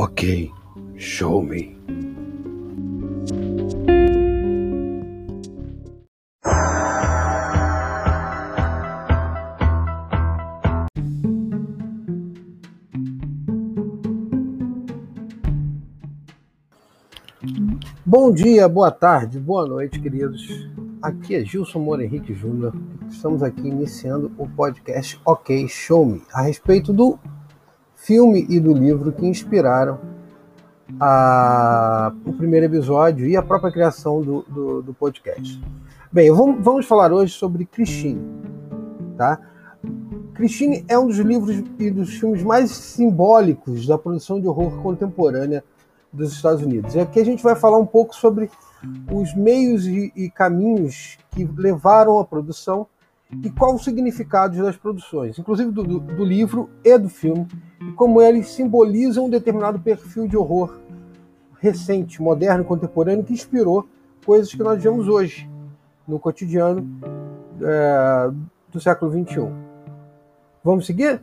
Ok, show me. Bom dia, boa tarde, boa noite, queridos. Aqui é Gilson Moura Henrique Júnior. Estamos aqui iniciando o podcast Ok Show Me a respeito do filme e do livro que inspiraram a, o primeiro episódio e a própria criação do, do, do podcast. Bem, vamos, vamos, falar hoje sobre Christine. Tá? Christine é um dos livros e dos filmes mais simbólicos da produção de horror contemporânea dos Estados Unidos. E aqui a gente vai falar um pouco sobre os meios e, e caminhos que levaram à produção e qual o significado das produções, inclusive do, do, livro e do filme, e como eles simbolizam um determinado perfil de horror recente, moderno, contemporâneo, que inspirou coisas que nós vemos hoje no cotidiano é, do século XXI. Vamos seguir?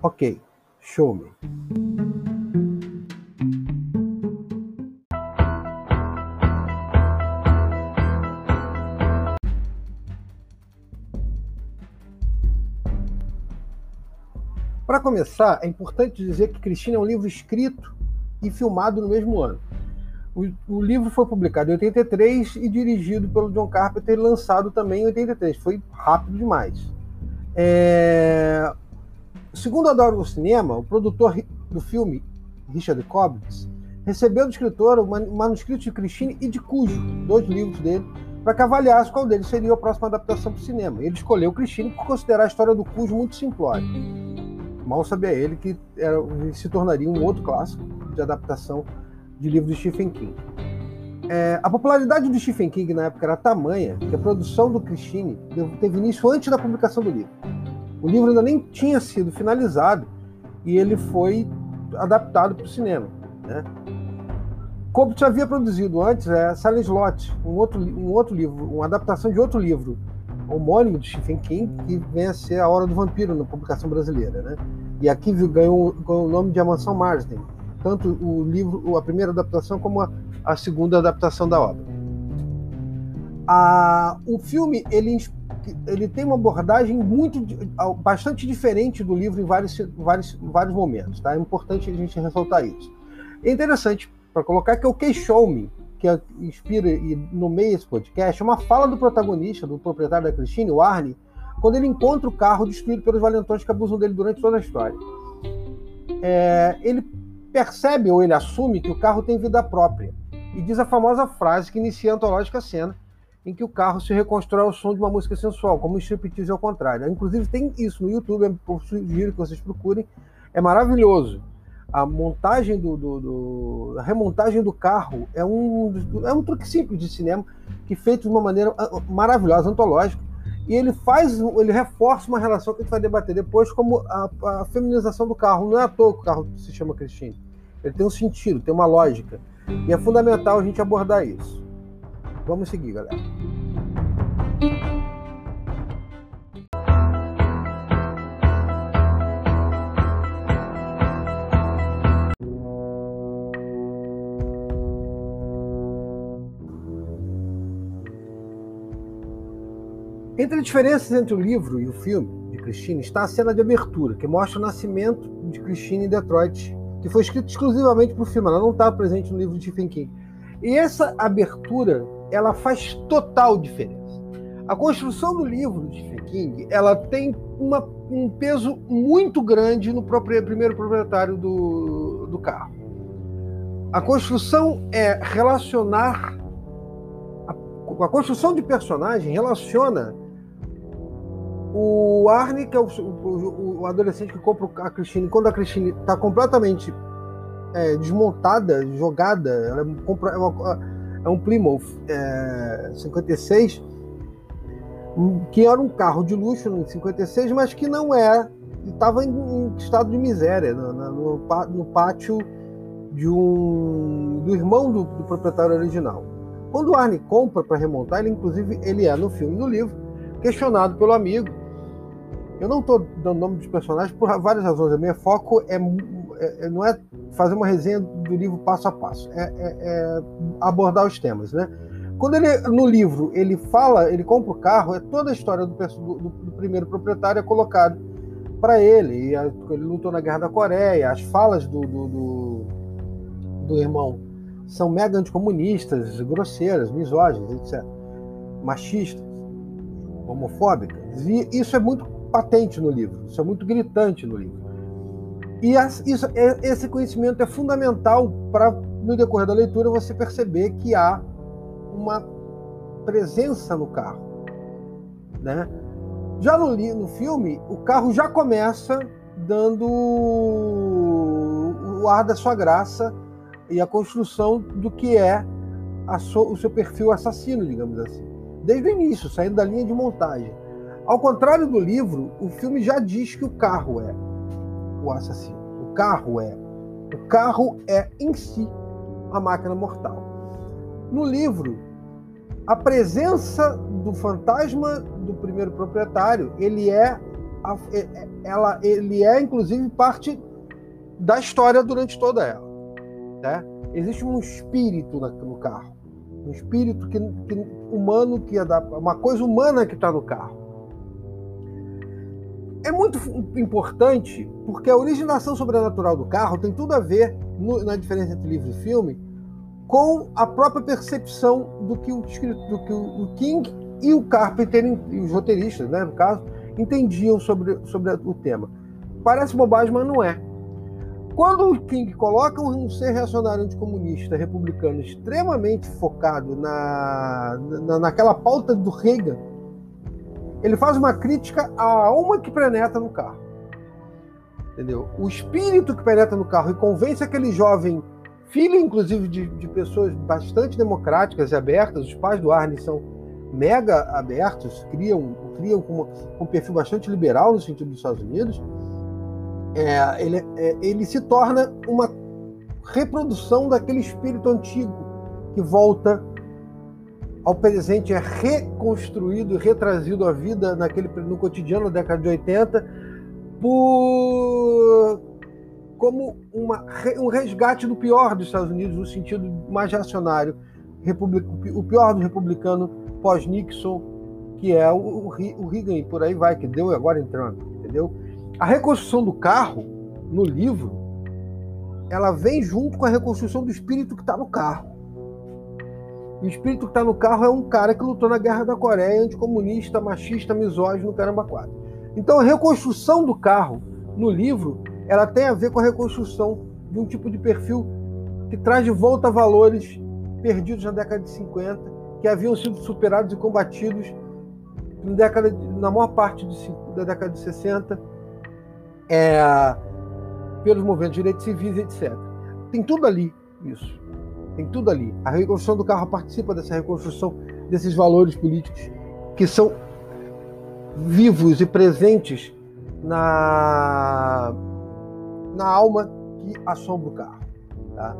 Ok, show me. Começar, é importante dizer que Cristina é um livro escrito e filmado no mesmo ano. O, o, livro foi publicado em 83 e dirigido pelo John Carpenter lançado também em 83. Foi rápido demais. É... Segundo Adoro o Cinema, o produtor do filme, Richard Cobbins, recebeu do escritor o manuscrito de Christine e de Cujo, dois livros dele, para que avaliasse qual deles seria a próxima adaptação para o cinema. Ele escolheu Christine por considerar a história do Cujo muito simplória. Mal sabia ele que era, se tornaria um outro clássico de adaptação de livros de Stephen King. É, a popularidade do Stephen King na época era tamanha que a produção do Christine teve início antes da publicação do livro. O livro ainda nem tinha sido finalizado e ele foi adaptado para o cinema. Né? Cobbs havia produzido antes é, Silent Lot, um outro, um outro livro, uma adaptação de outro livro homônimo de Stephen King, que vem a ser A Hora do Vampiro na publicação brasileira. Né? E aqui ganhou, ganhou o nome de A Mansão Marsden, tanto o livro, a primeira adaptação, como a, a segunda adaptação da obra. A, o filme ele, ele tem uma abordagem muito bastante diferente do livro em vários, vários, vários momentos. Tá? É importante a gente ressaltar isso. É interessante para colocar que é o que Show Me, que inspira e nomeia esse podcast, é uma fala do protagonista, do proprietário da Christine, o Arne, quando ele encontra o carro destruído pelos valentões que abusam dele durante toda a história. É, ele percebe ou ele assume que o carro tem vida própria e diz a famosa frase que inicia a antológica cena em que o carro se reconstrói ao som de uma música sensual, como o striptease ao contrário. Inclusive tem isso no YouTube, eu sugiro que vocês procurem, é maravilhoso a montagem do, do, do, a remontagem do carro é um é um truque simples de cinema que feito de uma maneira ah, maravilhosa, antológica. E ele faz, ele reforça uma relação que a gente vai debater depois, como a, a feminização do carro. Não é à toa que o carro se chama Christine. Ele tem um sentido, tem uma lógica. E é fundamental a gente abordar isso. Vamos seguir, galera. Entre as diferenças entre o livro e o filme de Christine está a cena de abertura, que mostra o nascimento de Christine em Detroit, que foi escrito exclusivamente para o filme, ela não está presente no livro de Stephen King. E essa abertura, ela faz total diferença. A construção do livro de Stephen King, ela tem uma, um peso muito grande no próprio, primeiro proprietário do, do carro. A construção é relacionar a, a construção de personagem relaciona o Arne, que é o, o, o, adolescente que compra a Christine, quando a Christine está completamente é, desmontada, jogada, ela é, uma, é um Plymouth é, 56, que era um carro de luxo em 56, mas que não é, estava em, em, estado de miséria, no, no, no pátio de um, do irmão do, do proprietário original. Quando o Arne compra para remontar, ele inclusive ele é no filme no livro questionado pelo amigo eu não estou dando nome dos personagens por várias razões. O meu foco é, é, é, não é fazer uma resenha do livro passo a passo, é, é, é, abordar os temas, né? Quando ele no livro ele fala, ele compra o carro, é toda a história do, do, do primeiro proprietário é colocado para ele. Ele lutou na Guerra da Coreia, as falas do, do, do, do irmão são mega anticomunistas, grosseiras, misóginas, etc. Machistas, homofóbicas. E isso é muito patente no livro, isso é muito gritante no livro. E isso, é, esse conhecimento é fundamental para, no decorrer da leitura, você perceber que há uma presença no carro. Né? Já no, no filme, o carro já começa dando o ar da sua graça e a construção do que é so, o seu perfil assassino, digamos assim. Desde o início, saindo da linha de montagem. Ao contrário do livro, o filme já diz que o carro é o assassino. O carro é. O carro é em si a máquina mortal. No livro, a presença do fantasma do primeiro proprietário, ele é, é, é ela, ele é inclusive parte da história durante toda ela. Né? Existe um espírito no carro, um espírito que, que humano que é uma coisa humana que está no carro é muito importante porque a originação sobrenatural do carro tem tudo a ver, no, na diferença entre livro e filme, com a própria percepção do que o, do que o King e o Carpenter, e os roteiristas, né, no caso, entendiam sobre, sobre o tema. Parece bobagem, mas não é. Quando o King coloca um ser reacionário anticomunista republicano extremamente focado na, na, naquela pauta do Reagan, ele faz uma crítica à alma que penetra no carro. Entendeu? O espírito que penetra no carro e convence aquele jovem, filho inclusive de, de pessoas bastante democráticas e abertas, os pais do Arne são mega abertos, criam, criam com, um perfil bastante liberal no sentido dos Estados Unidos, é, ele, é, ele se torna uma reprodução daquele espírito antigo que volta ao presente é reconstruído e retrazido à vida naquele, no cotidiano da década de 80 por como uma, um resgate do pior dos Estados Unidos no sentido mais reacionário, o pior do republicano pós-Nixon, que é o, o, o Reagan e por aí vai, que deu agora entrando, entendeu? A reconstrução do carro no livro, ela vem junto com a reconstrução do espírito que está no carro. O espírito que está no carro é um cara que lutou na Guerra da Coreia, anticomunista, machista, misógino, caramba, quatro. Então a reconstrução do carro no livro, ela tem a ver com a reconstrução de um tipo de perfil que traz de volta valores perdidos na década de 50, que haviam sido superados e combatidos na, década na maior parte de, da década de 60 é, pelos movimentos de direitos civis, etc. Tem tudo ali isso. Tem tudo ali. A reconstrução do carro participa dessa reconstrução desses valores políticos que são vivos e presentes na, na alma que assombra o carro. Tá?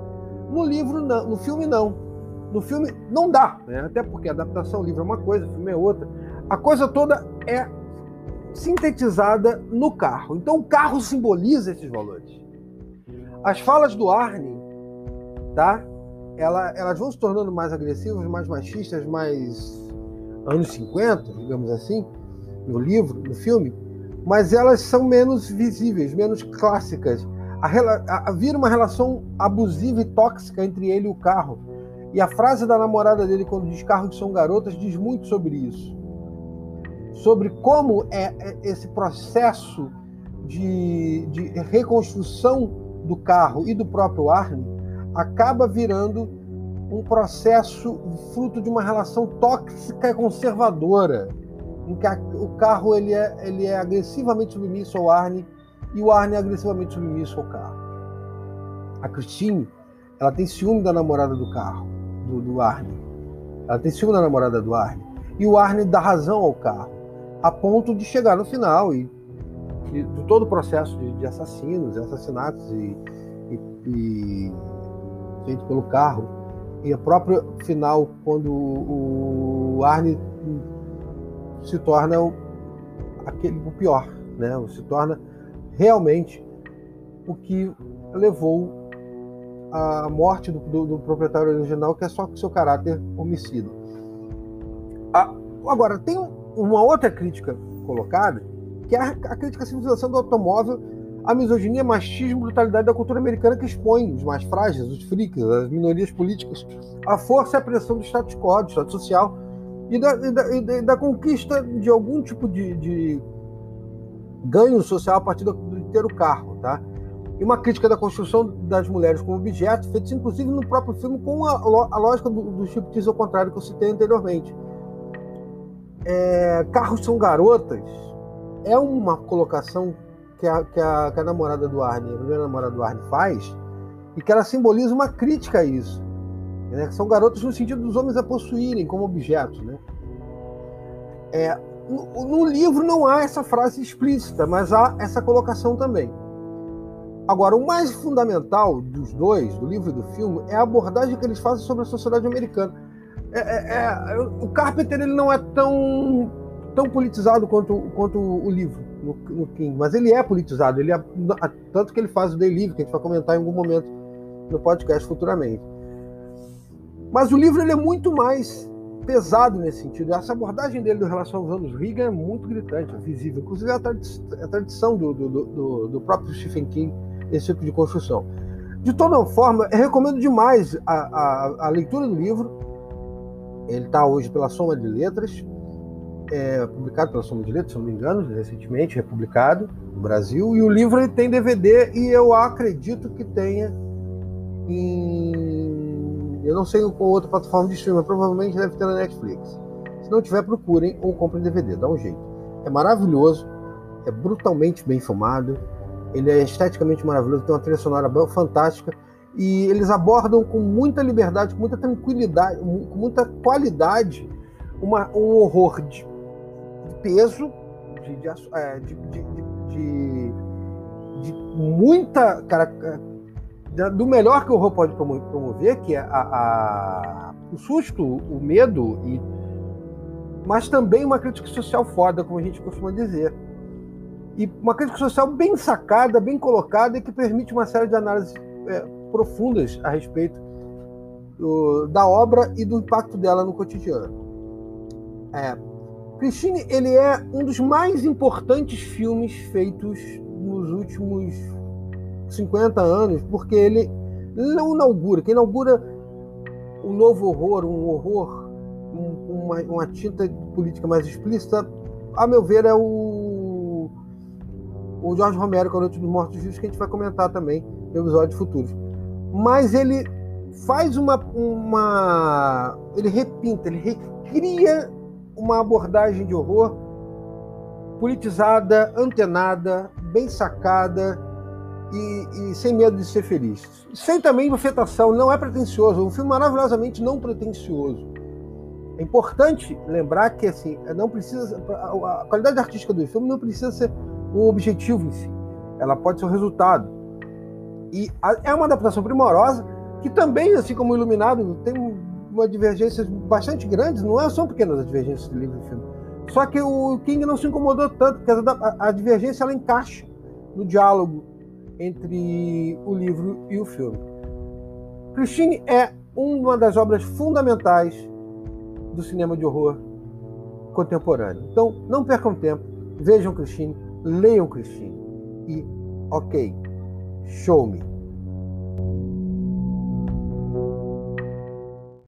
No livro, não, no filme, não. No filme, não dá, né? até porque a adaptação livro é uma coisa, filme é outra. A coisa toda é sintetizada no carro. Então, o carro simboliza esses valores. As falas do Arne, tá? Ela, elas vão se tornando mais agressivas, mais machistas, mais anos 50, digamos assim, no livro, no filme, mas elas são menos visíveis, menos clássicas. A, a, vira uma relação abusiva e tóxica entre ele e o carro. E a frase da namorada dele, quando diz carro que são garotas, diz muito sobre isso. Sobre como é, é esse processo de, de reconstrução do carro e do próprio Arne acaba virando um processo fruto de uma relação tóxica e conservadora, em que a, o carro ele é, ele é agressivamente submisso ao Arne e o Arne é agressivamente submisso ao carro. A Christine, ela tem ciúme da namorada do carro, do, do Arne. Ela tem ciúme da namorada do Arne. E o Arne dá razão ao carro, a ponto de chegar no final e, e de todo o processo de, de assassinos, assassinatos e, e, e feito pelo carro. E a própria final, quando o Arne se torna o, aquele, o pior, né? se torna realmente o que levou à morte do, do, do proprietário original, que é só com seu caráter homicida. agora, tem uma outra crítica colocada, que é a, a crítica à civilização do automóvel, a misoginia, machismo, brutalidade da cultura americana que expõe os mais frágeis, os freaks, as minorias políticas, a força e a pressão do status quo, do status social e da, e da, e da conquista de algum tipo de, de, ganho social a partir do, ter o carro, tá? E uma crítica da construção das mulheres como objetos, feitos inclusive no próprio filme com a, a lógica do, do striptease ao contrário que eu citei anteriormente. É, carros são garotas é uma colocação que a, que a, que a namorada do Arne, a primeira namorada do Arne faz, e que ela simboliza uma crítica a isso. Né? São garotos no sentido dos homens a possuírem como objetos. Né? É, no, no, livro não há essa frase explícita, mas há essa colocação também. Agora, o mais fundamental dos dois, do livro e do filme, é a abordagem que eles fazem sobre a sociedade americana. É, é, é, o Carpenter ele não é tão, tão politizado quanto, quanto o livro no, no King, mas ele é politizado, ele é, tanto que ele faz o Day Livre, que a gente vai comentar em algum momento no podcast futuramente. Mas o livro ele é muito mais pesado nesse sentido. Essa abordagem dele em relação aos anos Reagan é muito gritante, é visível. Inclusive é a, tradição, a tradição do, do, do, do, próprio Stephen King, esse tipo de construção. De toda forma, eu recomendo demais a, a, a leitura do livro. Ele está hoje pela Soma de Letras é, publicado pela Soma de Letras, se não me engano, recentemente republicado no Brasil. E o livro tem DVD e eu acredito que tenha em. Eu não sei qual outra plataforma de streaming, provavelmente deve ter na Netflix. Se não tiver, procurem ou comprem DVD, dá um jeito. É maravilhoso, é brutalmente bem filmado, ele é esteticamente maravilhoso, tem uma trilha sonora fantástica e eles abordam com muita liberdade, com muita tranquilidade, com muita qualidade uma, um horror de peso, de, de, é, de, de, de muita. Cara, é, do melhor que o horror pode promover, que é a, a, o susto, o medo, e, mas também uma crítica social foda, como a gente costuma dizer. E uma crítica social bem sacada, bem colocada e que permite uma série de análises é, profundas a respeito do, da obra e do impacto dela no cotidiano. É, Christine, ele é um dos mais importantes filmes feitos nos últimos 50 anos, porque ele não inaugura, que inaugura um novo horror, um horror, um, uma, uma tinta política mais explícita, a meu ver, é o, o Jorge Romero, com a Noite dos Mortos Vivos, que a gente vai comentar também em episódios futuros. Mas ele faz uma, uma. Ele repinta, ele recria uma abordagem de horror politizada, antenada, bem sacada e, e, sem medo de ser feliz. Sem também afetação, não é pretencioso, um filme maravilhosamente não pretencioso. É importante lembrar que assim, não precisa a qualidade artística do filme não precisa ser o objetivo em si. Ela pode ser o resultado. E é uma adaptação primorosa que também, assim como Iluminado, tem uma divergência bastante grande, não é, são pequenas as divergências de livro e filme. Só que o King não se incomodou tanto, porque a, a divergência ela encaixa no diálogo entre o livro e o filme. Christine é uma das obras fundamentais do cinema de horror contemporâneo. Então, não percam tempo, vejam Christine, leiam Christine e, ok, show me.